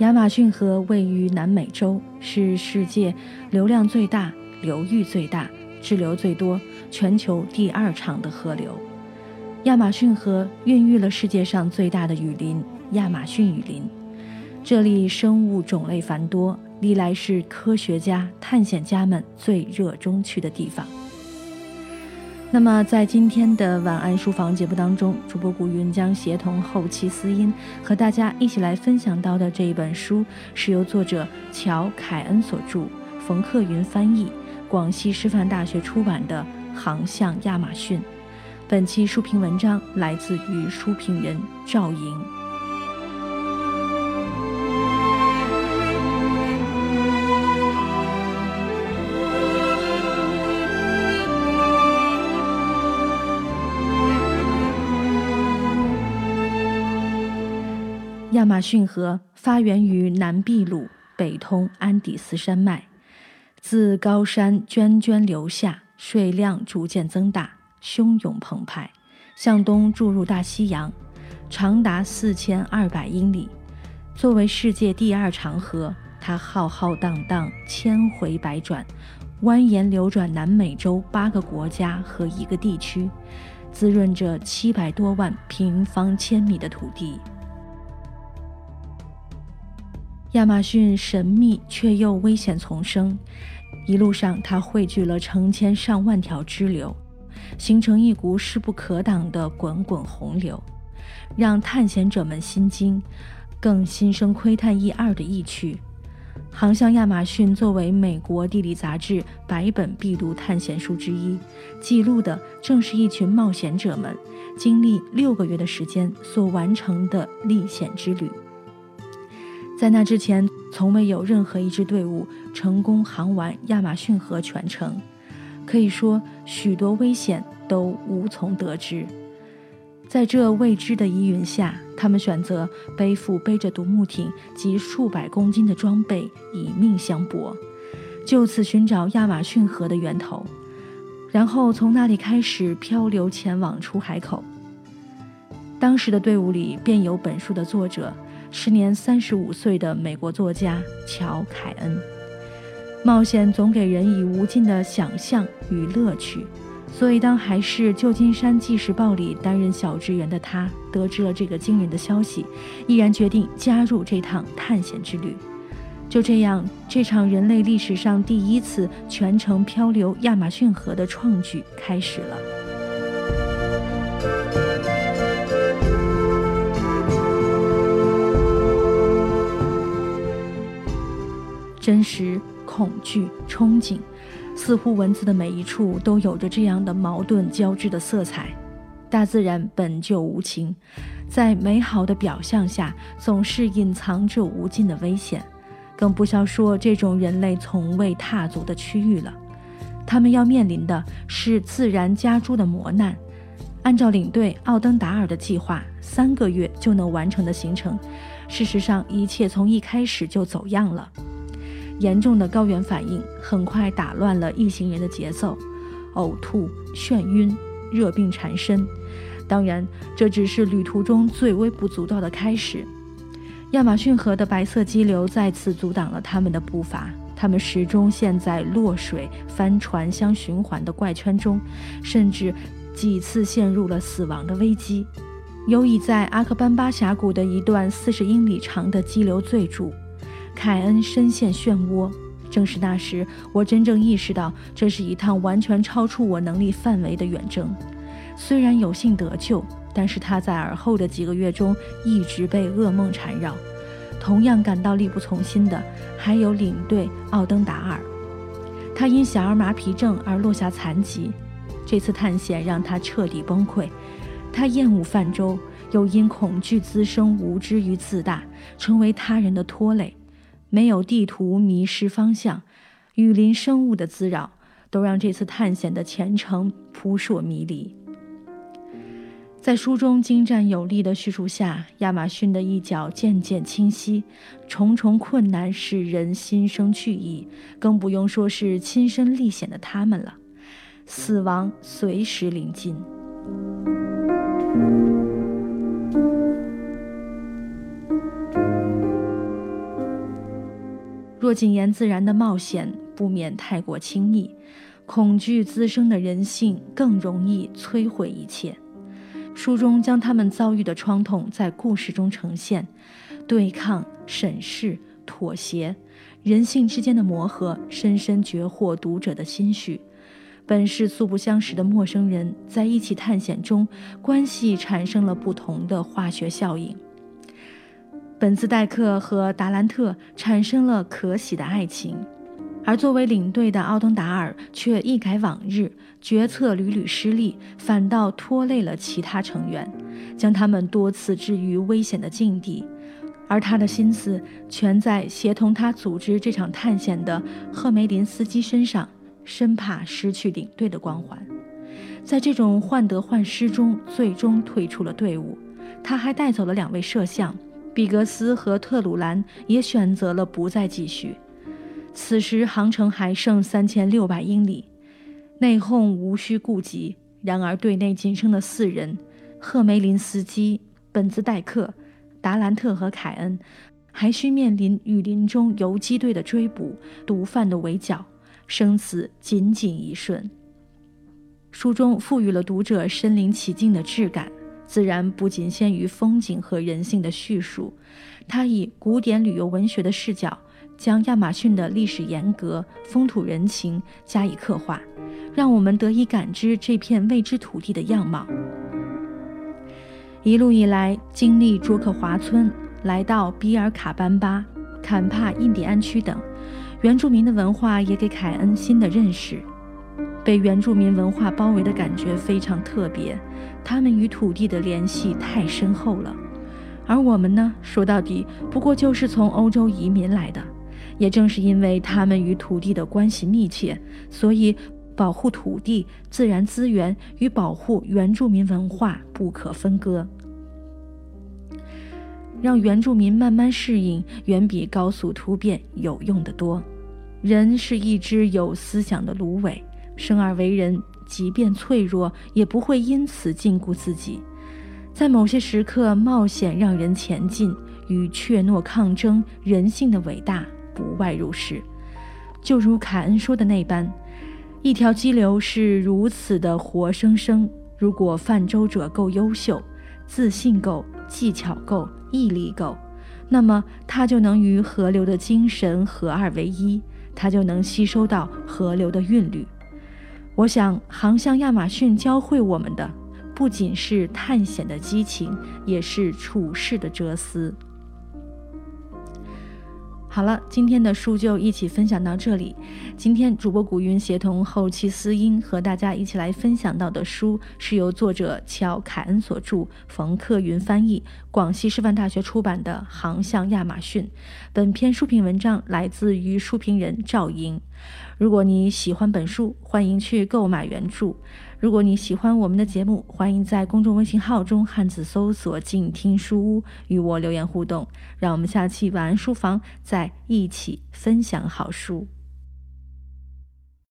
亚马逊河位于南美洲，是世界流量最大、流域最大、支流最多、全球第二长的河流。亚马逊河孕育了世界上最大的雨林——亚马逊雨林。这里生物种类繁多，历来是科学家、探险家们最热衷去的地方。那么，在今天的晚安书房节目当中，主播古云将协同后期思音和大家一起来分享到的这一本书，是由作者乔·凯恩所著，冯克云翻译，广西师范大学出版的《航向亚马逊》。本期书评文章来自于书评人赵莹。亚马逊河发源于南秘鲁，北通安第斯山脉，自高山涓涓流下，水量逐渐增大，汹涌澎湃，向东注入大西洋，长达四千二百英里。作为世界第二长河，它浩浩荡荡，千回百转，蜿蜒流转南美洲八个国家和一个地区，滋润着七百多万平方千米的土地。亚马逊神秘却又危险丛生，一路上它汇聚了成千上万条支流，形成一股势不可挡的滚滚洪流，让探险者们心惊，更心生窥探一二的意趣。航向亚马逊作为美国地理杂志百本必读探险书之一，记录的正是一群冒险者们经历六个月的时间所完成的历险之旅。在那之前，从未有任何一支队伍成功航完亚马逊河全程，可以说许多危险都无从得知。在这未知的疑云下，他们选择背负背着独木艇及数百公斤的装备，以命相搏，就此寻找亚马逊河的源头，然后从那里开始漂流前往出海口。当时的队伍里便有本书的作者。时年三十五岁的美国作家乔·凯恩，冒险总给人以无尽的想象与乐趣，所以当还是旧金山纪事报里担任小职员的他，得知了这个惊人的消息，毅然决定加入这趟探险之旅。就这样，这场人类历史上第一次全程漂流亚马逊河的创举开始了。真实、恐惧、憧憬，似乎文字的每一处都有着这样的矛盾交织的色彩。大自然本就无情，在美好的表象下，总是隐藏着无尽的危险。更不消说这种人类从未踏足的区域了，他们要面临的是自然加诸的磨难。按照领队奥登达尔的计划，三个月就能完成的行程，事实上一切从一开始就走样了。严重的高原反应很快打乱了一行人的节奏，呕吐、眩晕、热病缠身。当然，这只是旅途中最微不足道的开始。亚马逊河的白色激流再次阻挡了他们的步伐，他们始终陷在落水、帆船相循环的怪圈中，甚至几次陷入了死亡的危机。尤以在阿克班巴峡谷的一段四十英里长的激流最著。凯恩深陷漩涡，正是那时，我真正意识到这是一趟完全超出我能力范围的远征。虽然有幸得救，但是他在而后的几个月中一直被噩梦缠绕。同样感到力不从心的还有领队奥登达尔，他因小儿麻痹症而落下残疾。这次探险让他彻底崩溃，他厌恶泛舟，又因恐惧滋生无知与自大，成为他人的拖累。没有地图，迷失方向；雨林生物的滋扰，都让这次探险的前程扑朔迷离。在书中精湛有力的叙述下，亚马逊的一角渐渐清晰。重重困难使人心生惧意，更不用说是亲身历险的他们了。死亡随时临近。若谨言自然的冒险，不免太过轻易。恐惧滋生的人性更容易摧毁一切。书中将他们遭遇的创痛在故事中呈现，对抗、审视、妥协，人性之间的磨合，深深掘获读者的心绪。本是素不相识的陌生人，在一起探险中，关系产生了不同的化学效应。本兹代克和达兰特产生了可喜的爱情，而作为领队的奥登达尔却一改往日，决策屡屡失利，反倒拖累了其他成员，将他们多次置于危险的境地。而他的心思全在协同他组织这场探险的赫梅林斯基身上。生怕失去领队的光环，在这种患得患失中，最终退出了队伍。他还带走了两位摄像，比格斯和特鲁兰也选择了不再继续。此时航程还剩三千六百英里，内讧无需顾及。然而队内仅剩的四人——赫梅林斯基、本兹代克、达兰特和凯恩，还需面临雨林中游击队的追捕、毒贩的围剿。生死仅仅一瞬。书中赋予了读者身临其境的质感，自然不仅限于风景和人性的叙述。他以古典旅游文学的视角，将亚马逊的历史沿革、风土人情加以刻画，让我们得以感知这片未知土地的样貌。一路以来，经历卓克华村，来到比尔卡班巴、坎帕印第安区等。原住民的文化也给凯恩新的认识，被原住民文化包围的感觉非常特别，他们与土地的联系太深厚了。而我们呢，说到底不过就是从欧洲移民来的，也正是因为他们与土地的关系密切，所以保护土地、自然资源与保护原住民文化不可分割。让原住民慢慢适应，远比高速突变有用的多。人是一只有思想的芦苇，生而为人，即便脆弱，也不会因此禁锢自己。在某些时刻，冒险让人前进，与怯懦抗争，人性的伟大不外如是。就如凯恩说的那般，一条激流是如此的活生生。如果泛舟者够优秀，自信够，技巧够。毅力够，那么它就能与河流的精神合二为一，它就能吸收到河流的韵律。我想，航向亚马逊教会我们的，不仅是探险的激情，也是处世的哲思。好了，今天的书就一起分享到这里。今天主播古云协同后期思音和大家一起来分享到的书，是由作者乔凯恩所著，冯克云翻译，广西师范大学出版的《航向亚马逊》。本篇书评文章来自于书评人赵莹。如果你喜欢本书，欢迎去购买原著。如果你喜欢我们的节目，欢迎在公众微信号中汉字搜索“静听书屋”与我留言互动。让我们下期晚安书房再一起分享好书。